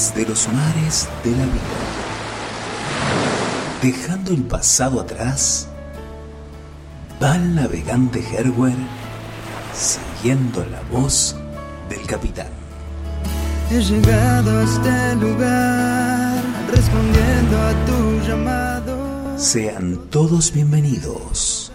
desde los mares de la vida. Dejando el pasado atrás, va el navegante Herwer siguiendo la voz del capitán. He llegado a este lugar respondiendo a tu llamado. Sean todos bienvenidos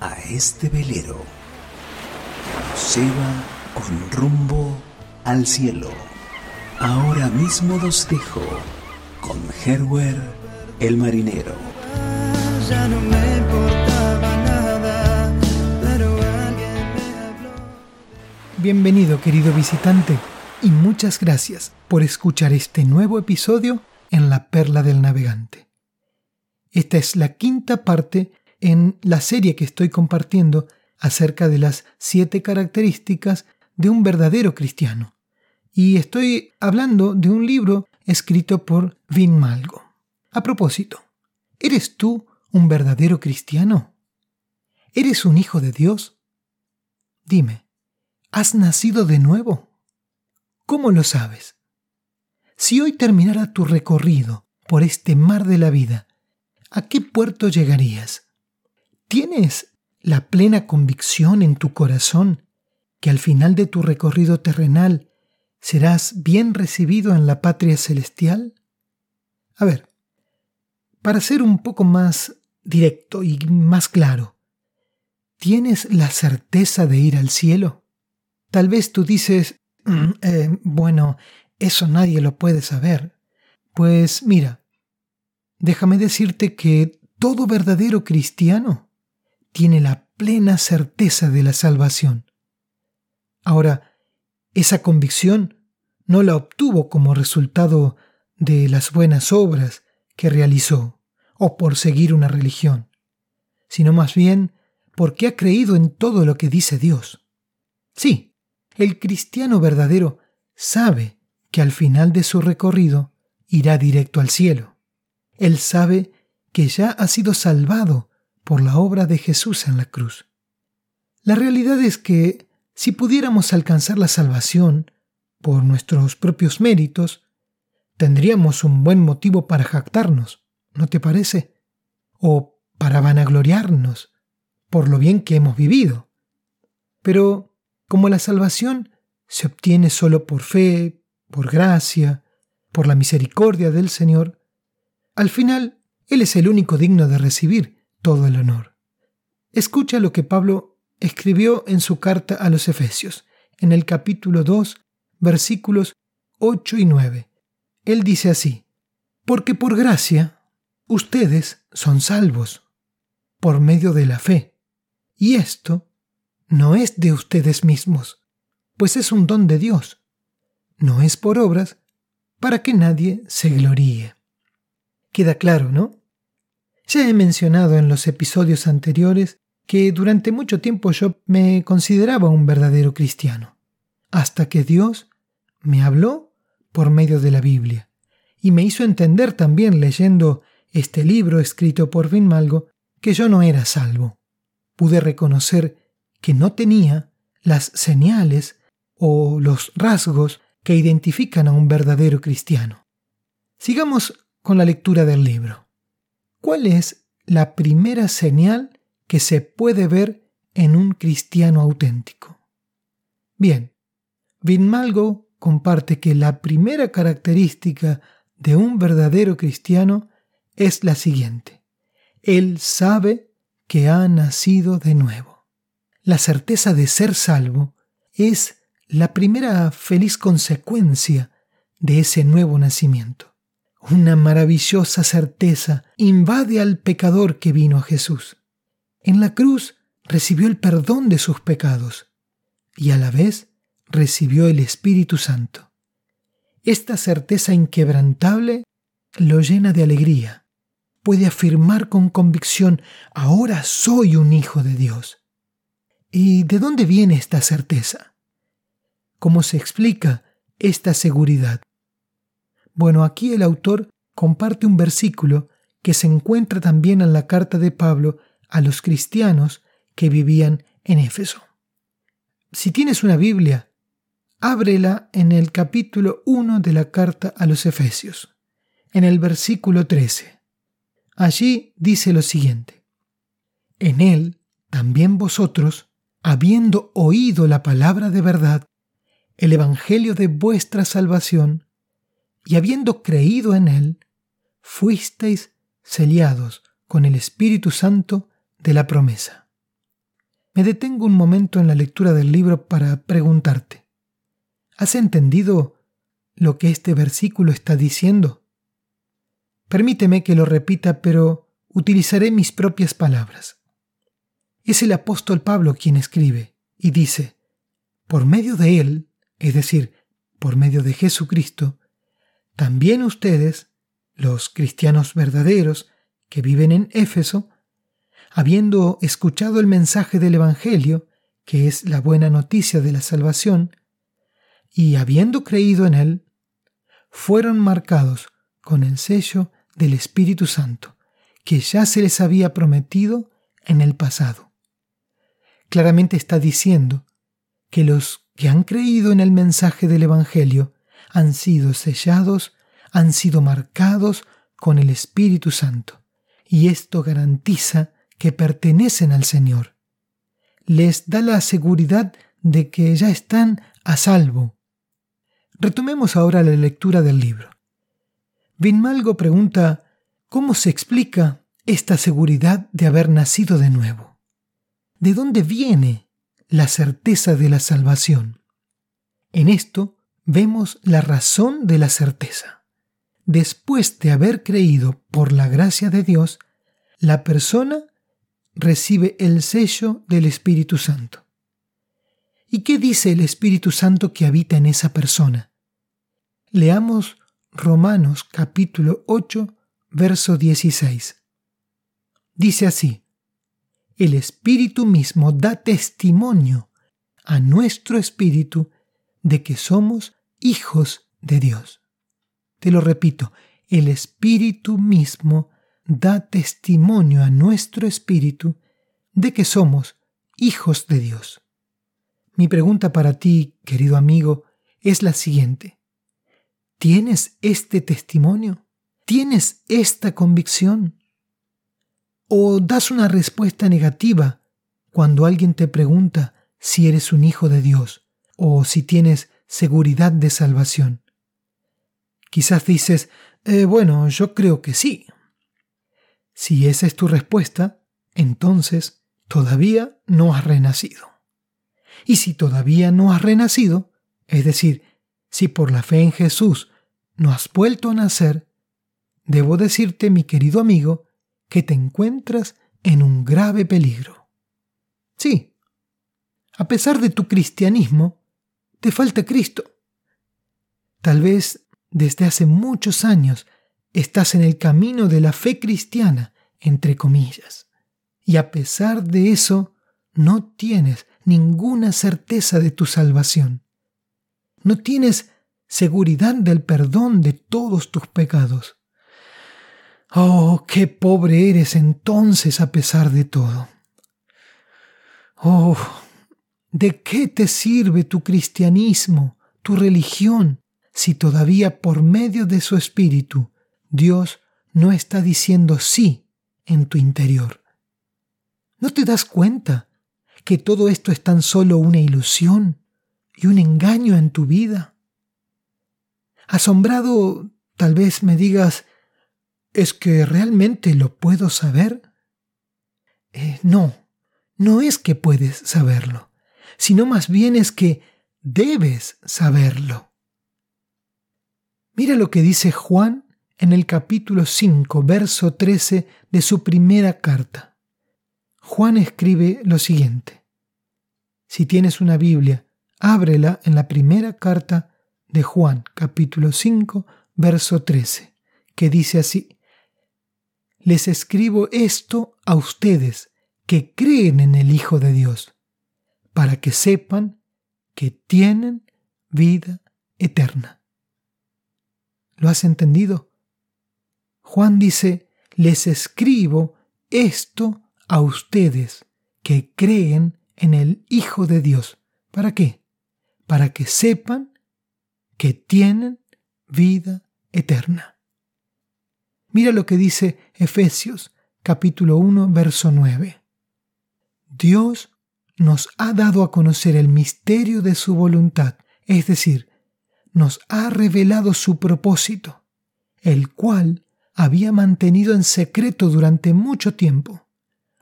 a este velero que nos lleva con rumbo al cielo. Ahora mismo los dejo con Herwer el marinero. Ya no me importaba nada, pero alguien me habló. Bienvenido querido visitante y muchas gracias por escuchar este nuevo episodio en La Perla del Navegante. Esta es la quinta parte en la serie que estoy compartiendo acerca de las siete características de un verdadero cristiano. Y estoy hablando de un libro escrito por Vin Malgo. A propósito, ¿eres tú un verdadero cristiano? ¿Eres un hijo de Dios? Dime, ¿has nacido de nuevo? ¿Cómo lo sabes? Si hoy terminara tu recorrido por este mar de la vida, ¿a qué puerto llegarías? ¿Tienes la plena convicción en tu corazón que al final de tu recorrido terrenal serás bien recibido en la patria celestial? A ver, para ser un poco más directo y más claro, ¿tienes la certeza de ir al cielo? Tal vez tú dices, "Mm, eh, bueno, eso nadie lo puede saber. Pues mira, déjame decirte que todo verdadero cristiano tiene la plena certeza de la salvación. Ahora, esa convicción no la obtuvo como resultado de las buenas obras que realizó o por seguir una religión, sino más bien porque ha creído en todo lo que dice Dios. Sí, el cristiano verdadero sabe que al final de su recorrido irá directo al cielo. Él sabe que ya ha sido salvado por la obra de Jesús en la cruz. La realidad es que si pudiéramos alcanzar la salvación por nuestros propios méritos, tendríamos un buen motivo para jactarnos, ¿no te parece? O para vanagloriarnos por lo bien que hemos vivido. Pero como la salvación se obtiene solo por fe, por gracia, por la misericordia del Señor, al final Él es el único digno de recibir todo el honor. Escucha lo que Pablo escribió en su carta a los Efesios, en el capítulo 2, versículos 8 y 9. Él dice así, porque por gracia ustedes son salvos, por medio de la fe, y esto no es de ustedes mismos, pues es un don de Dios, no es por obras, para que nadie se gloríe. Queda claro, ¿no? Ya he mencionado en los episodios anteriores que durante mucho tiempo yo me consideraba un verdadero cristiano, hasta que Dios me habló por medio de la Biblia y me hizo entender también leyendo este libro escrito por Vinmalgo que yo no era salvo. Pude reconocer que no tenía las señales o los rasgos que identifican a un verdadero cristiano. Sigamos con la lectura del libro. ¿Cuál es la primera señal que se puede ver en un cristiano auténtico? Bien, Vinmalgo comparte que la primera característica de un verdadero cristiano es la siguiente. Él sabe que ha nacido de nuevo. La certeza de ser salvo es la primera feliz consecuencia de ese nuevo nacimiento. Una maravillosa certeza invade al pecador que vino a Jesús. En la cruz recibió el perdón de sus pecados y a la vez recibió el Espíritu Santo. Esta certeza inquebrantable lo llena de alegría. Puede afirmar con convicción, ahora soy un hijo de Dios. ¿Y de dónde viene esta certeza? ¿Cómo se explica esta seguridad? Bueno, aquí el autor comparte un versículo que se encuentra también en la carta de Pablo a los cristianos que vivían en Éfeso. Si tienes una Biblia, ábrela en el capítulo 1 de la carta a los Efesios, en el versículo 13. Allí dice lo siguiente. En él también vosotros, habiendo oído la palabra de verdad, el Evangelio de vuestra salvación, y habiendo creído en él, fuisteis sellados con el Espíritu Santo de la promesa. Me detengo un momento en la lectura del libro para preguntarte, ¿has entendido lo que este versículo está diciendo? Permíteme que lo repita, pero utilizaré mis propias palabras. Es el apóstol Pablo quien escribe y dice, por medio de él, es decir, por medio de Jesucristo, también ustedes, los cristianos verdaderos que viven en Éfeso, habiendo escuchado el mensaje del Evangelio, que es la buena noticia de la salvación, y habiendo creído en él, fueron marcados con el sello del Espíritu Santo, que ya se les había prometido en el pasado. Claramente está diciendo que los que han creído en el mensaje del Evangelio han sido sellados, han sido marcados con el Espíritu Santo, y esto garantiza que pertenecen al Señor. Les da la seguridad de que ya están a salvo. Retomemos ahora la lectura del libro. Vinmalgo pregunta ¿Cómo se explica esta seguridad de haber nacido de nuevo? ¿De dónde viene la certeza de la salvación? En esto vemos la razón de la certeza. Después de haber creído por la gracia de Dios, la persona recibe el sello del Espíritu Santo. ¿Y qué dice el Espíritu Santo que habita en esa persona? Leamos Romanos capítulo 8, verso 16. Dice así, el Espíritu mismo da testimonio a nuestro Espíritu de que somos hijos de Dios. Te lo repito, el Espíritu mismo da testimonio a nuestro Espíritu de que somos hijos de Dios. Mi pregunta para ti, querido amigo, es la siguiente. ¿Tienes este testimonio? ¿Tienes esta convicción? ¿O das una respuesta negativa cuando alguien te pregunta si eres un hijo de Dios o si tienes seguridad de salvación? Quizás dices, eh, bueno, yo creo que sí. Si esa es tu respuesta, entonces todavía no has renacido. Y si todavía no has renacido, es decir, si por la fe en Jesús no has vuelto a nacer, debo decirte, mi querido amigo, que te encuentras en un grave peligro. Sí, a pesar de tu cristianismo, te falta Cristo. Tal vez desde hace muchos años estás en el camino de la fe cristiana, entre comillas, y a pesar de eso no tienes ninguna certeza de tu salvación. No tienes seguridad del perdón de todos tus pecados. Oh, qué pobre eres entonces a pesar de todo. Oh, ¿de qué te sirve tu cristianismo, tu religión, si todavía por medio de su espíritu Dios no está diciendo sí en tu interior? ¿No te das cuenta que todo esto es tan solo una ilusión y un engaño en tu vida? Asombrado, tal vez me digas, ¿es que realmente lo puedo saber? Eh, no, no es que puedes saberlo, sino más bien es que debes saberlo. Mira lo que dice Juan en el capítulo 5, verso 13 de su primera carta. Juan escribe lo siguiente. Si tienes una Biblia, ábrela en la primera carta de Juan capítulo 5, verso 13, que dice así, Les escribo esto a ustedes que creen en el Hijo de Dios, para que sepan que tienen vida eterna. ¿Lo has entendido? Juan dice, les escribo esto a ustedes que creen en el Hijo de Dios. ¿Para qué? para que sepan que tienen vida eterna. Mira lo que dice Efesios capítulo 1 verso 9. Dios nos ha dado a conocer el misterio de su voluntad, es decir, nos ha revelado su propósito, el cual había mantenido en secreto durante mucho tiempo,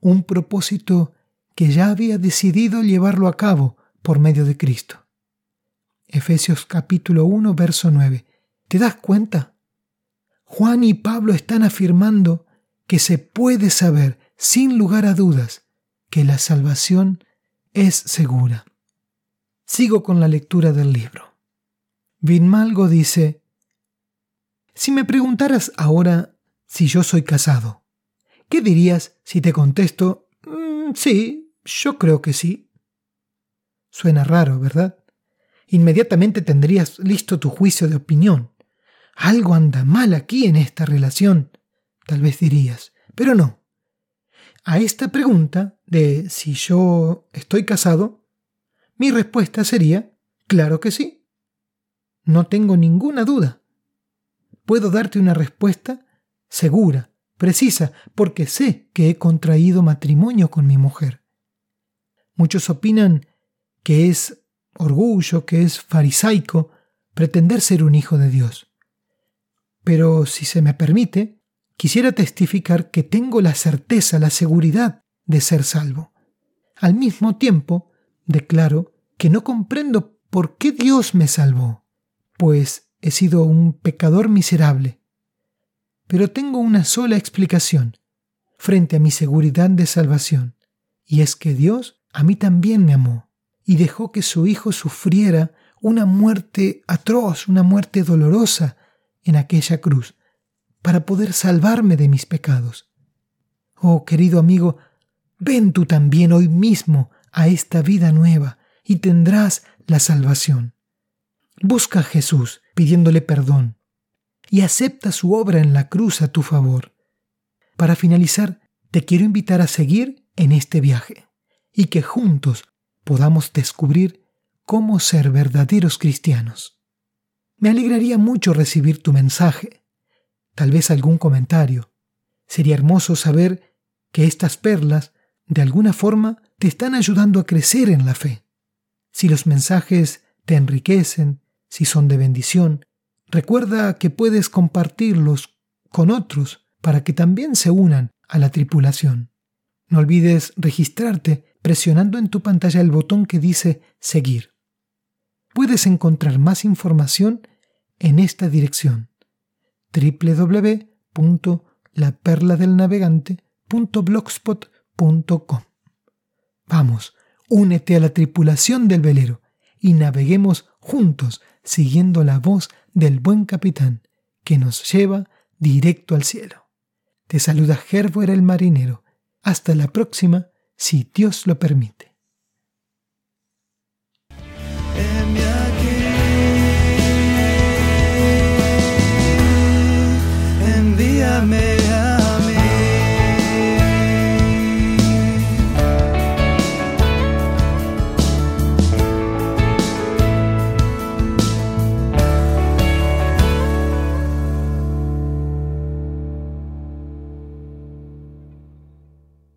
un propósito que ya había decidido llevarlo a cabo por medio de Cristo. Efesios capítulo 1, verso 9. ¿Te das cuenta? Juan y Pablo están afirmando que se puede saber sin lugar a dudas que la salvación es segura. Sigo con la lectura del libro. Vinmalgo dice, Si me preguntaras ahora si yo soy casado, ¿qué dirías si te contesto, mm, sí, yo creo que sí? Suena raro, ¿verdad? Inmediatamente tendrías listo tu juicio de opinión. Algo anda mal aquí en esta relación, tal vez dirías, pero no. A esta pregunta de si yo estoy casado, mi respuesta sería, claro que sí. No tengo ninguna duda. Puedo darte una respuesta segura, precisa, porque sé que he contraído matrimonio con mi mujer. Muchos opinan que es orgullo, que es farisaico pretender ser un hijo de Dios. Pero si se me permite, quisiera testificar que tengo la certeza, la seguridad de ser salvo. Al mismo tiempo, declaro que no comprendo por qué Dios me salvó, pues he sido un pecador miserable. Pero tengo una sola explicación frente a mi seguridad de salvación, y es que Dios a mí también me amó y dejó que su Hijo sufriera una muerte atroz, una muerte dolorosa en aquella cruz, para poder salvarme de mis pecados. Oh, querido amigo, ven tú también hoy mismo a esta vida nueva y tendrás la salvación. Busca a Jesús pidiéndole perdón y acepta su obra en la cruz a tu favor. Para finalizar, te quiero invitar a seguir en este viaje y que juntos podamos descubrir cómo ser verdaderos cristianos. Me alegraría mucho recibir tu mensaje, tal vez algún comentario. Sería hermoso saber que estas perlas, de alguna forma, te están ayudando a crecer en la fe. Si los mensajes te enriquecen, si son de bendición, recuerda que puedes compartirlos con otros para que también se unan a la tripulación. No olvides registrarte presionando en tu pantalla el botón que dice Seguir. Puedes encontrar más información en esta dirección www.laperladelnavegante.blogspot.com. Vamos, únete a la tripulación del velero y naveguemos juntos siguiendo la voz del buen capitán que nos lleva directo al cielo. Te saluda Gerber el marinero. Hasta la próxima, si Dios lo permite.